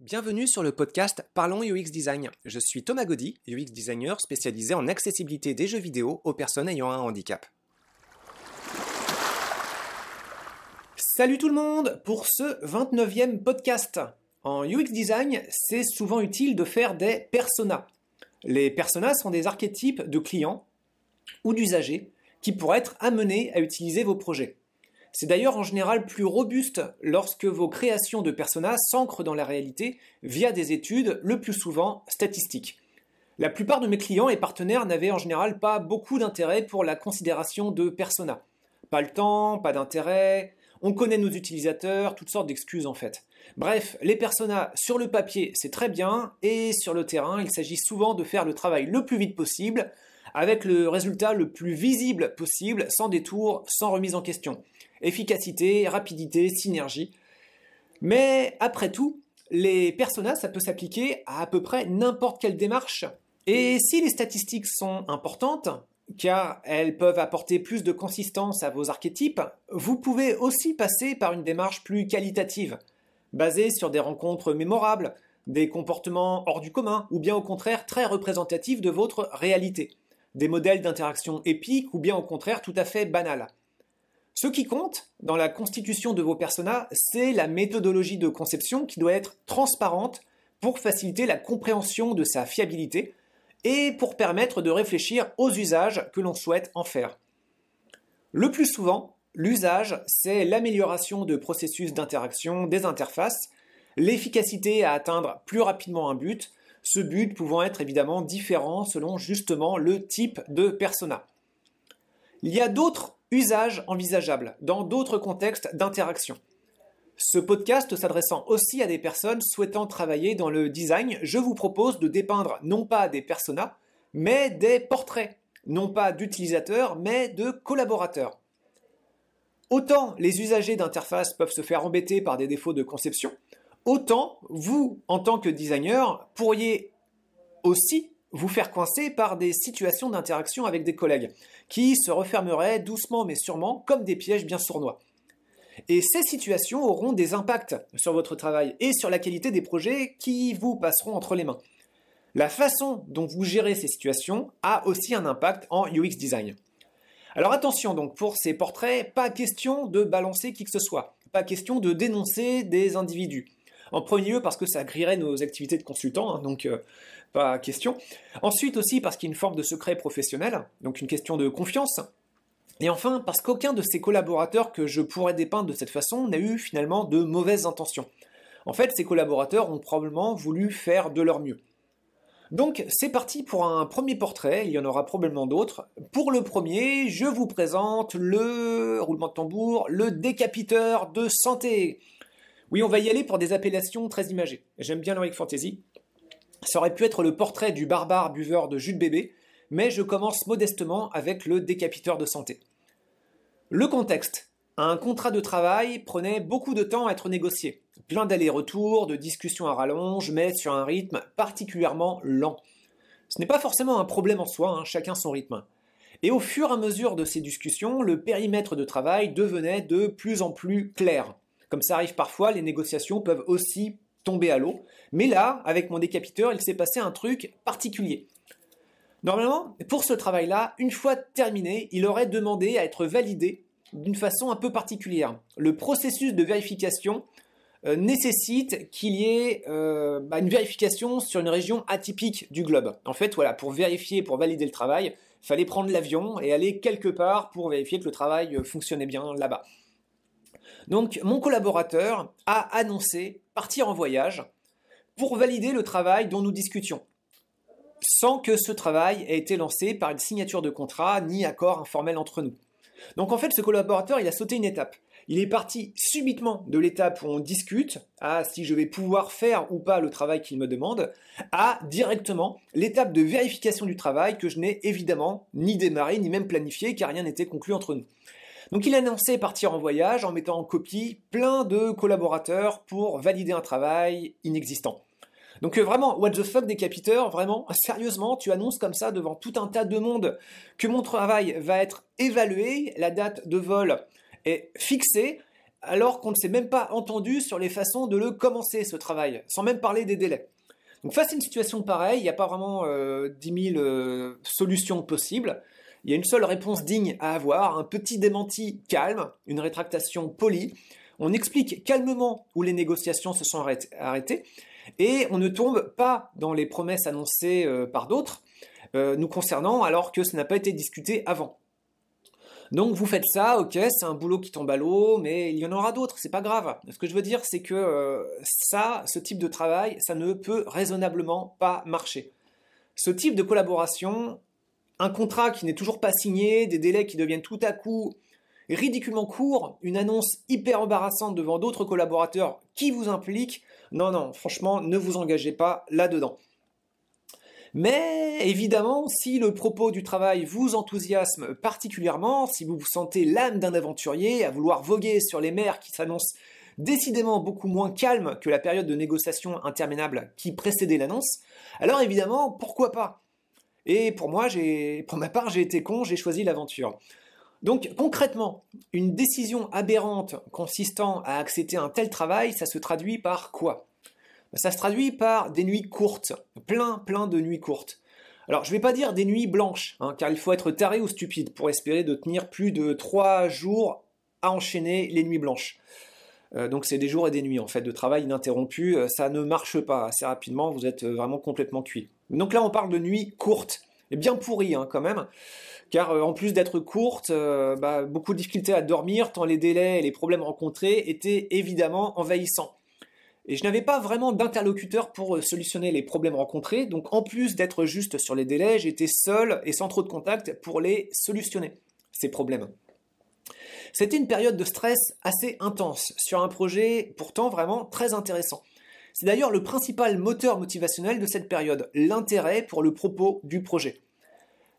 Bienvenue sur le podcast Parlons UX Design. Je suis Thomas Gaudy, UX designer spécialisé en accessibilité des jeux vidéo aux personnes ayant un handicap. Salut tout le monde pour ce 29e podcast. En UX design, c'est souvent utile de faire des personas. Les personas sont des archétypes de clients ou d'usagers qui pourraient être amenés à utiliser vos projets. C'est d'ailleurs en général plus robuste lorsque vos créations de personas s'ancrent dans la réalité via des études, le plus souvent statistiques. La plupart de mes clients et partenaires n'avaient en général pas beaucoup d'intérêt pour la considération de personas. Pas le temps, pas d'intérêt, on connaît nos utilisateurs, toutes sortes d'excuses en fait. Bref, les personas sur le papier c'est très bien, et sur le terrain il s'agit souvent de faire le travail le plus vite possible, avec le résultat le plus visible possible, sans détour, sans remise en question efficacité, rapidité, synergie. Mais après tout, les personas, ça peut s'appliquer à à peu près n'importe quelle démarche. Et si les statistiques sont importantes, car elles peuvent apporter plus de consistance à vos archétypes, vous pouvez aussi passer par une démarche plus qualitative, basée sur des rencontres mémorables, des comportements hors du commun, ou bien au contraire très représentatifs de votre réalité, des modèles d'interaction épiques, ou bien au contraire tout à fait banals. Ce qui compte dans la constitution de vos personas, c'est la méthodologie de conception qui doit être transparente pour faciliter la compréhension de sa fiabilité et pour permettre de réfléchir aux usages que l'on souhaite en faire. Le plus souvent, l'usage, c'est l'amélioration de processus d'interaction des interfaces, l'efficacité à atteindre plus rapidement un but, ce but pouvant être évidemment différent selon justement le type de persona. Il y a d'autres usages envisageables dans d'autres contextes d'interaction. Ce podcast s'adressant aussi à des personnes souhaitant travailler dans le design, je vous propose de dépeindre non pas des personas, mais des portraits, non pas d'utilisateurs, mais de collaborateurs. Autant les usagers d'interface peuvent se faire embêter par des défauts de conception, autant vous, en tant que designer, pourriez aussi vous faire coincer par des situations d'interaction avec des collègues, qui se refermeraient doucement mais sûrement comme des pièges bien sournois. Et ces situations auront des impacts sur votre travail et sur la qualité des projets qui vous passeront entre les mains. La façon dont vous gérez ces situations a aussi un impact en UX design. Alors attention donc pour ces portraits, pas question de balancer qui que ce soit, pas question de dénoncer des individus. En premier lieu parce que ça grillerait nos activités de consultant, hein, donc euh, pas question. Ensuite aussi parce qu'il y a une forme de secret professionnel, donc une question de confiance. Et enfin parce qu'aucun de ces collaborateurs que je pourrais dépeindre de cette façon n'a eu finalement de mauvaises intentions. En fait, ces collaborateurs ont probablement voulu faire de leur mieux. Donc c'est parti pour un premier portrait, il y en aura probablement d'autres. Pour le premier, je vous présente le roulement de tambour, le décapiteur de santé. Oui, on va y aller pour des appellations très imagées. J'aime bien l'heroic fantasy. Ça aurait pu être le portrait du barbare buveur de jus de bébé, mais je commence modestement avec le décapiteur de santé. Le contexte. Un contrat de travail prenait beaucoup de temps à être négocié. Plein d'allers-retours, de discussions à rallonge, mais sur un rythme particulièrement lent. Ce n'est pas forcément un problème en soi, hein, chacun son rythme. Et au fur et à mesure de ces discussions, le périmètre de travail devenait de plus en plus clair. Comme ça arrive parfois, les négociations peuvent aussi tomber à l'eau. Mais là, avec mon décapiteur, il s'est passé un truc particulier. Normalement, pour ce travail-là, une fois terminé, il aurait demandé à être validé d'une façon un peu particulière. Le processus de vérification euh, nécessite qu'il y ait euh, bah, une vérification sur une région atypique du globe. En fait, voilà, pour vérifier, pour valider le travail, il fallait prendre l'avion et aller quelque part pour vérifier que le travail euh, fonctionnait bien là-bas. Donc mon collaborateur a annoncé partir en voyage pour valider le travail dont nous discutions, sans que ce travail ait été lancé par une signature de contrat ni accord informel entre nous. Donc en fait, ce collaborateur, il a sauté une étape. Il est parti subitement de l'étape où on discute, à si je vais pouvoir faire ou pas le travail qu'il me demande, à directement l'étape de vérification du travail que je n'ai évidemment ni démarré ni même planifié car rien n'était conclu entre nous. Donc il a annoncé partir en voyage en mettant en copie plein de collaborateurs pour valider un travail inexistant. Donc euh, vraiment, what the fuck décapiteur, vraiment, sérieusement, tu annonces comme ça devant tout un tas de monde que mon travail va être évalué, la date de vol est fixée, alors qu'on ne s'est même pas entendu sur les façons de le commencer, ce travail, sans même parler des délais. Donc face à une situation pareille, il n'y a pas vraiment euh, 10 000 euh, solutions possibles. Il y a une seule réponse digne à avoir, un petit démenti calme, une rétractation polie. On explique calmement où les négociations se sont arrêtées et on ne tombe pas dans les promesses annoncées euh, par d'autres euh, nous concernant alors que ça n'a pas été discuté avant. Donc vous faites ça, ok, c'est un boulot qui tombe à l'eau, mais il y en aura d'autres, c'est pas grave. Ce que je veux dire, c'est que euh, ça, ce type de travail, ça ne peut raisonnablement pas marcher. Ce type de collaboration, un contrat qui n'est toujours pas signé, des délais qui deviennent tout à coup ridiculement courts, une annonce hyper embarrassante devant d'autres collaborateurs qui vous impliquent, non, non, franchement, ne vous engagez pas là-dedans. Mais évidemment, si le propos du travail vous enthousiasme particulièrement, si vous vous sentez l'âme d'un aventurier à vouloir voguer sur les mers qui s'annoncent décidément beaucoup moins calmes que la période de négociation interminable qui précédait l'annonce, alors évidemment, pourquoi pas Et pour moi, pour ma part, j'ai été con, j'ai choisi l'aventure. Donc concrètement, une décision aberrante consistant à accepter un tel travail, ça se traduit par quoi? Ça se traduit par des nuits courtes, plein plein de nuits courtes. Alors je ne vais pas dire des nuits blanches, hein, car il faut être taré ou stupide pour espérer de tenir plus de trois jours à enchaîner les nuits blanches. Euh, donc c'est des jours et des nuits en fait de travail ininterrompu, euh, ça ne marche pas assez rapidement, vous êtes vraiment complètement cuit. Donc là on parle de nuits courtes, et bien pourries hein, quand même car euh, en plus d'être courte, euh, bah, beaucoup de difficultés à dormir, tant les délais et les problèmes rencontrés étaient évidemment envahissants. Et je n'avais pas vraiment d'interlocuteur pour euh, solutionner les problèmes rencontrés, donc en plus d'être juste sur les délais, j'étais seul et sans trop de contact pour les solutionner, ces problèmes. C'était une période de stress assez intense sur un projet pourtant vraiment très intéressant. C'est d'ailleurs le principal moteur motivationnel de cette période, l'intérêt pour le propos du projet.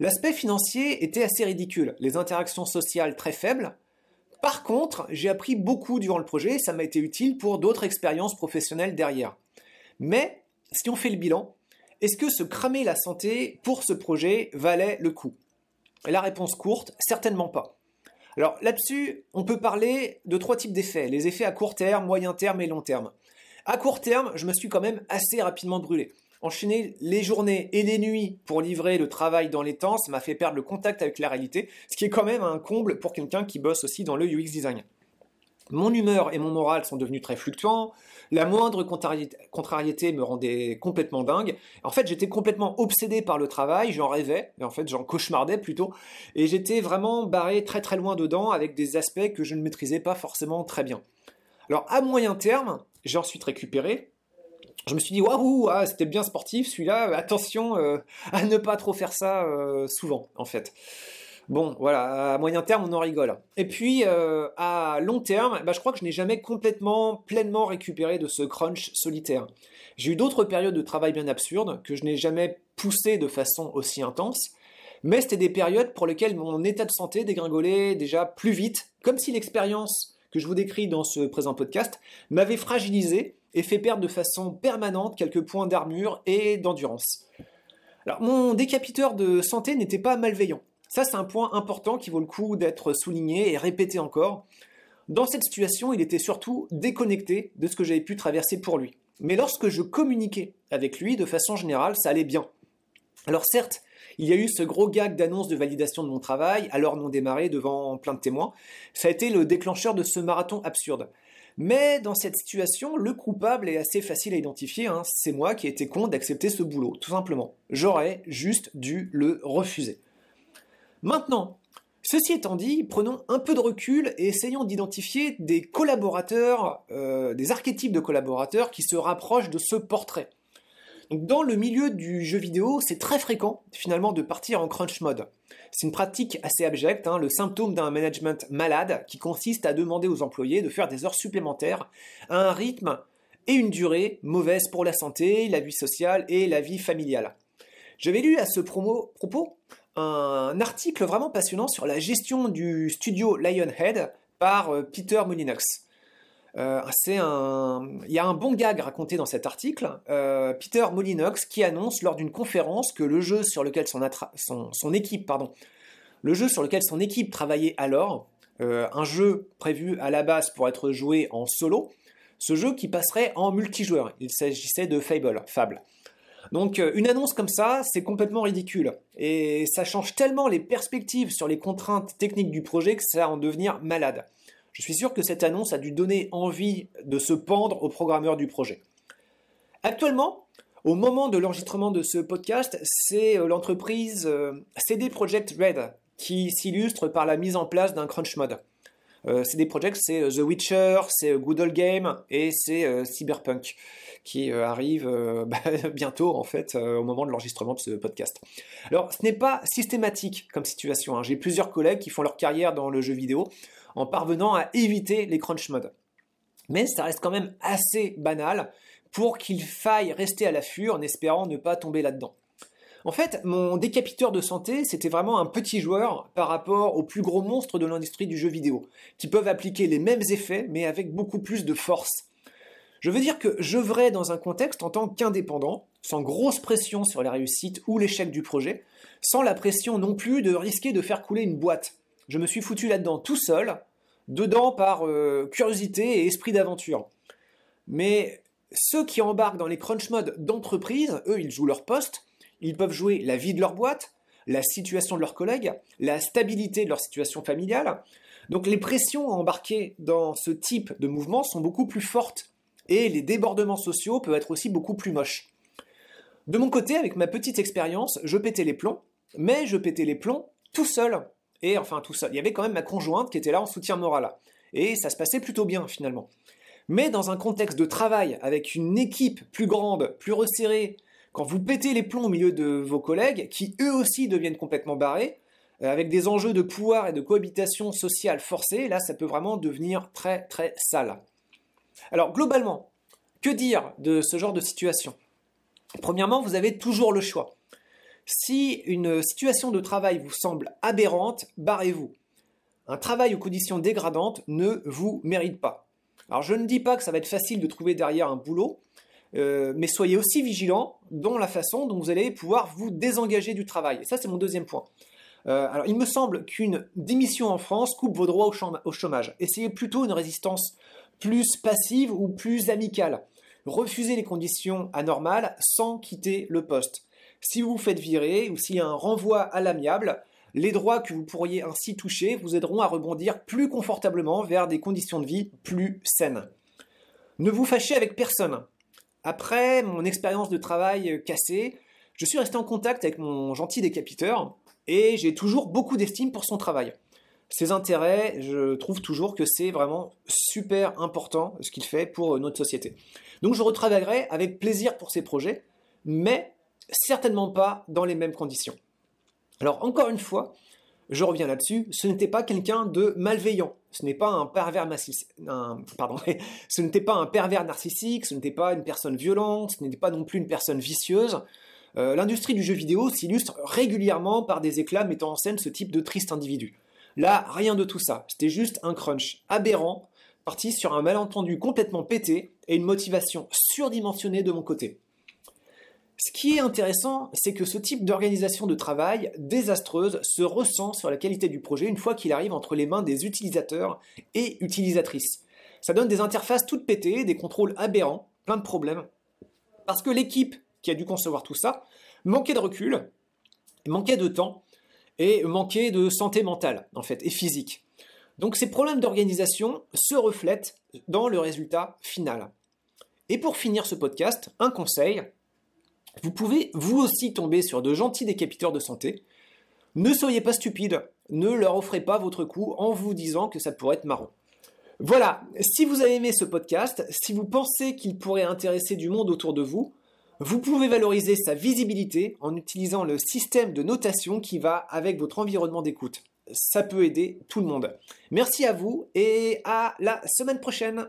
L'aspect financier était assez ridicule, les interactions sociales très faibles. Par contre, j'ai appris beaucoup durant le projet, ça m'a été utile pour d'autres expériences professionnelles derrière. Mais, si on fait le bilan, est-ce que se cramer la santé pour ce projet valait le coup? La réponse courte, certainement pas. Alors là-dessus, on peut parler de trois types d'effets, les effets à court terme, moyen terme et long terme. À court terme, je me suis quand même assez rapidement brûlé. Enchaîner les journées et les nuits pour livrer le travail dans les temps, ça m'a fait perdre le contact avec la réalité, ce qui est quand même un comble pour quelqu'un qui bosse aussi dans le UX design. Mon humeur et mon moral sont devenus très fluctuants. La moindre contrariété me rendait complètement dingue. En fait, j'étais complètement obsédé par le travail, j'en rêvais, en fait, j'en cauchemardais plutôt. Et j'étais vraiment barré très très loin dedans avec des aspects que je ne maîtrisais pas forcément très bien. Alors, à moyen terme, j'ai ensuite récupéré, je me suis dit waouh, ah, c'était bien sportif celui-là, attention euh, à ne pas trop faire ça euh, souvent en fait. Bon, voilà, à moyen terme, on en rigole. Et puis, euh, à long terme, bah, je crois que je n'ai jamais complètement, pleinement récupéré de ce crunch solitaire. J'ai eu d'autres périodes de travail bien absurdes que je n'ai jamais poussé de façon aussi intense, mais c'était des périodes pour lesquelles mon état de santé dégringolait déjà plus vite, comme si l'expérience que je vous décris dans ce présent podcast m'avait fragilisé et fait perdre de façon permanente quelques points d'armure et d'endurance. Alors mon décapiteur de santé n'était pas malveillant. Ça c'est un point important qui vaut le coup d'être souligné et répété encore. Dans cette situation, il était surtout déconnecté de ce que j'avais pu traverser pour lui. Mais lorsque je communiquais avec lui, de façon générale, ça allait bien. Alors certes, il y a eu ce gros gag d'annonce de validation de mon travail, alors non démarré devant plein de témoins. Ça a été le déclencheur de ce marathon absurde. Mais dans cette situation, le coupable est assez facile à identifier. Hein. C'est moi qui ai été con d'accepter ce boulot, tout simplement. J'aurais juste dû le refuser. Maintenant, ceci étant dit, prenons un peu de recul et essayons d'identifier des collaborateurs, euh, des archétypes de collaborateurs qui se rapprochent de ce portrait. dans le milieu du jeu vidéo, c'est très fréquent finalement de partir en crunch mode. C'est une pratique assez abjecte, hein, le symptôme d'un management malade qui consiste à demander aux employés de faire des heures supplémentaires à un rythme et une durée mauvaise pour la santé, la vie sociale et la vie familiale. J'avais lu à ce propos un article vraiment passionnant sur la gestion du studio Lionhead par euh, Peter Molinox. Euh. Il y a un bon gag raconté dans cet article. Euh, Peter Molinox qui annonce lors d'une conférence que le jeu sur lequel son, équipe, pardon, le jeu sur lequel son équipe travaillait alors, un jeu prévu à la base pour être joué en solo, ce jeu qui passerait en multijoueur. Il s'agissait de Fable. Donc euh, une annonce comme ça, c'est complètement ridicule. Et ça change tellement les perspectives sur les contraintes techniques du projet que ça va en devenir malade. Je suis sûr que cette annonce a dû donner envie de se pendre aux programmeurs du projet. Actuellement, au moment de l'enregistrement de ce podcast, c'est euh, l'entreprise CD Projekt Red qui s'illustre par la mise en place d'un crunch mode. Euh, CD Projekt, c'est euh, The Witcher, c'est euh, Good Old Game et c'est Cyberpunk qui arrive bah, bientôt en fait au moment de l'enregistrement de ce podcast. Alors ce n'est pas systématique comme situation. Hein. J'ai plusieurs collègues qui font leur carrière dans le jeu vidéo en parvenant à éviter les crunch modes. Mais ça reste quand même assez banal pour qu'il faille rester à l'affût en espérant ne pas tomber là-dedans. En fait, mon décapiteur de santé, c'était vraiment un petit joueur par rapport aux plus gros monstres de l'industrie du jeu vidéo, qui peuvent appliquer les mêmes effets, mais avec beaucoup plus de force. Je veux dire que j'œuvrais dans un contexte en tant qu'indépendant, sans grosse pression sur la réussite ou l'échec du projet, sans la pression non plus de risquer de faire couler une boîte. Je me suis foutu là-dedans tout seul, dedans par euh, curiosité et esprit d'aventure. Mais ceux qui embarquent dans les crunch modes d'entreprise, eux, ils jouent leur poste, ils peuvent jouer la vie de leur boîte, la situation de leurs collègues, la stabilité de leur situation familiale. Donc les pressions embarquées dans ce type de mouvement sont beaucoup plus fortes et les débordements sociaux peuvent être aussi beaucoup plus moches. De mon côté, avec ma petite expérience, je pétais les plombs, mais je pétais les plombs tout seul. Et enfin tout seul. Il y avait quand même ma conjointe qui était là en soutien moral. Et ça se passait plutôt bien finalement. Mais dans un contexte de travail avec une équipe plus grande, plus resserrée, quand vous pétez les plombs au milieu de vos collègues, qui eux aussi deviennent complètement barrés, euh, avec des enjeux de pouvoir et de cohabitation sociale forcée, là ça peut vraiment devenir très très sale. Alors globalement, que dire de ce genre de situation? Premièrement, vous avez toujours le choix. Si une situation de travail vous semble aberrante, barrez-vous. Un travail aux conditions dégradantes ne vous mérite pas. Alors je ne dis pas que ça va être facile de trouver derrière un boulot, euh, mais soyez aussi vigilant dans la façon dont vous allez pouvoir vous désengager du travail. Et ça, c'est mon deuxième point. Euh, alors, il me semble qu'une démission en France coupe vos droits au chômage. Essayez plutôt une résistance plus passive ou plus amicale. Refusez les conditions anormales sans quitter le poste. Si vous vous faites virer ou s'il y a un renvoi à l'amiable, les droits que vous pourriez ainsi toucher vous aideront à rebondir plus confortablement vers des conditions de vie plus saines. Ne vous fâchez avec personne. Après mon expérience de travail euh, cassée, je suis resté en contact avec mon gentil décapiteur et j'ai toujours beaucoup d'estime pour son travail. Ses intérêts, je trouve toujours que c'est vraiment super important ce qu'il fait pour euh, notre société. Donc je retravaillerai avec plaisir pour ses projets, mais certainement pas dans les mêmes conditions. Alors encore une fois, je reviens là-dessus, ce n'était pas quelqu'un de malveillant, ce n'était pas un pervers narcissique, ce n'était pas une personne violente, ce n'était pas non plus une personne vicieuse. Euh, l'industrie du jeu vidéo s'illustre régulièrement par des éclats mettant en scène ce type de triste individu. Là, rien de tout ça, c'était juste un crunch aberrant, parti sur un malentendu complètement pété et une motivation surdimensionnée de mon côté. Ce qui est intéressant, c'est que ce type d'organisation de travail désastreuse se ressent sur la qualité du projet une fois qu'il arrive entre les mains des utilisateurs et utilisatrices. Ça donne des interfaces toutes pétées, des contrôles aberrants, plein de problèmes. Parce que l'équipe qui a dû concevoir tout ça manquait de recul, manquait de temps et manquait de santé mentale, en fait, et physique. Donc ces problèmes d'organisation se reflètent dans le résultat final. Et pour finir ce podcast, un conseil, vous pouvez vous aussi tomber sur de gentils décapiteurs de santé. Ne soyez pas stupide, ne leur offrez pas votre coup en vous disant que ça pourrait être marrant. Voilà, si vous avez aimé ce podcast, si vous pensez qu'il pourrait intéresser du monde autour de vous, vous pouvez valoriser sa visibilité en utilisant le système de notation qui va avec votre environnement d'écoute. Ça peut aider tout le monde. Merci à vous et à la semaine prochaine.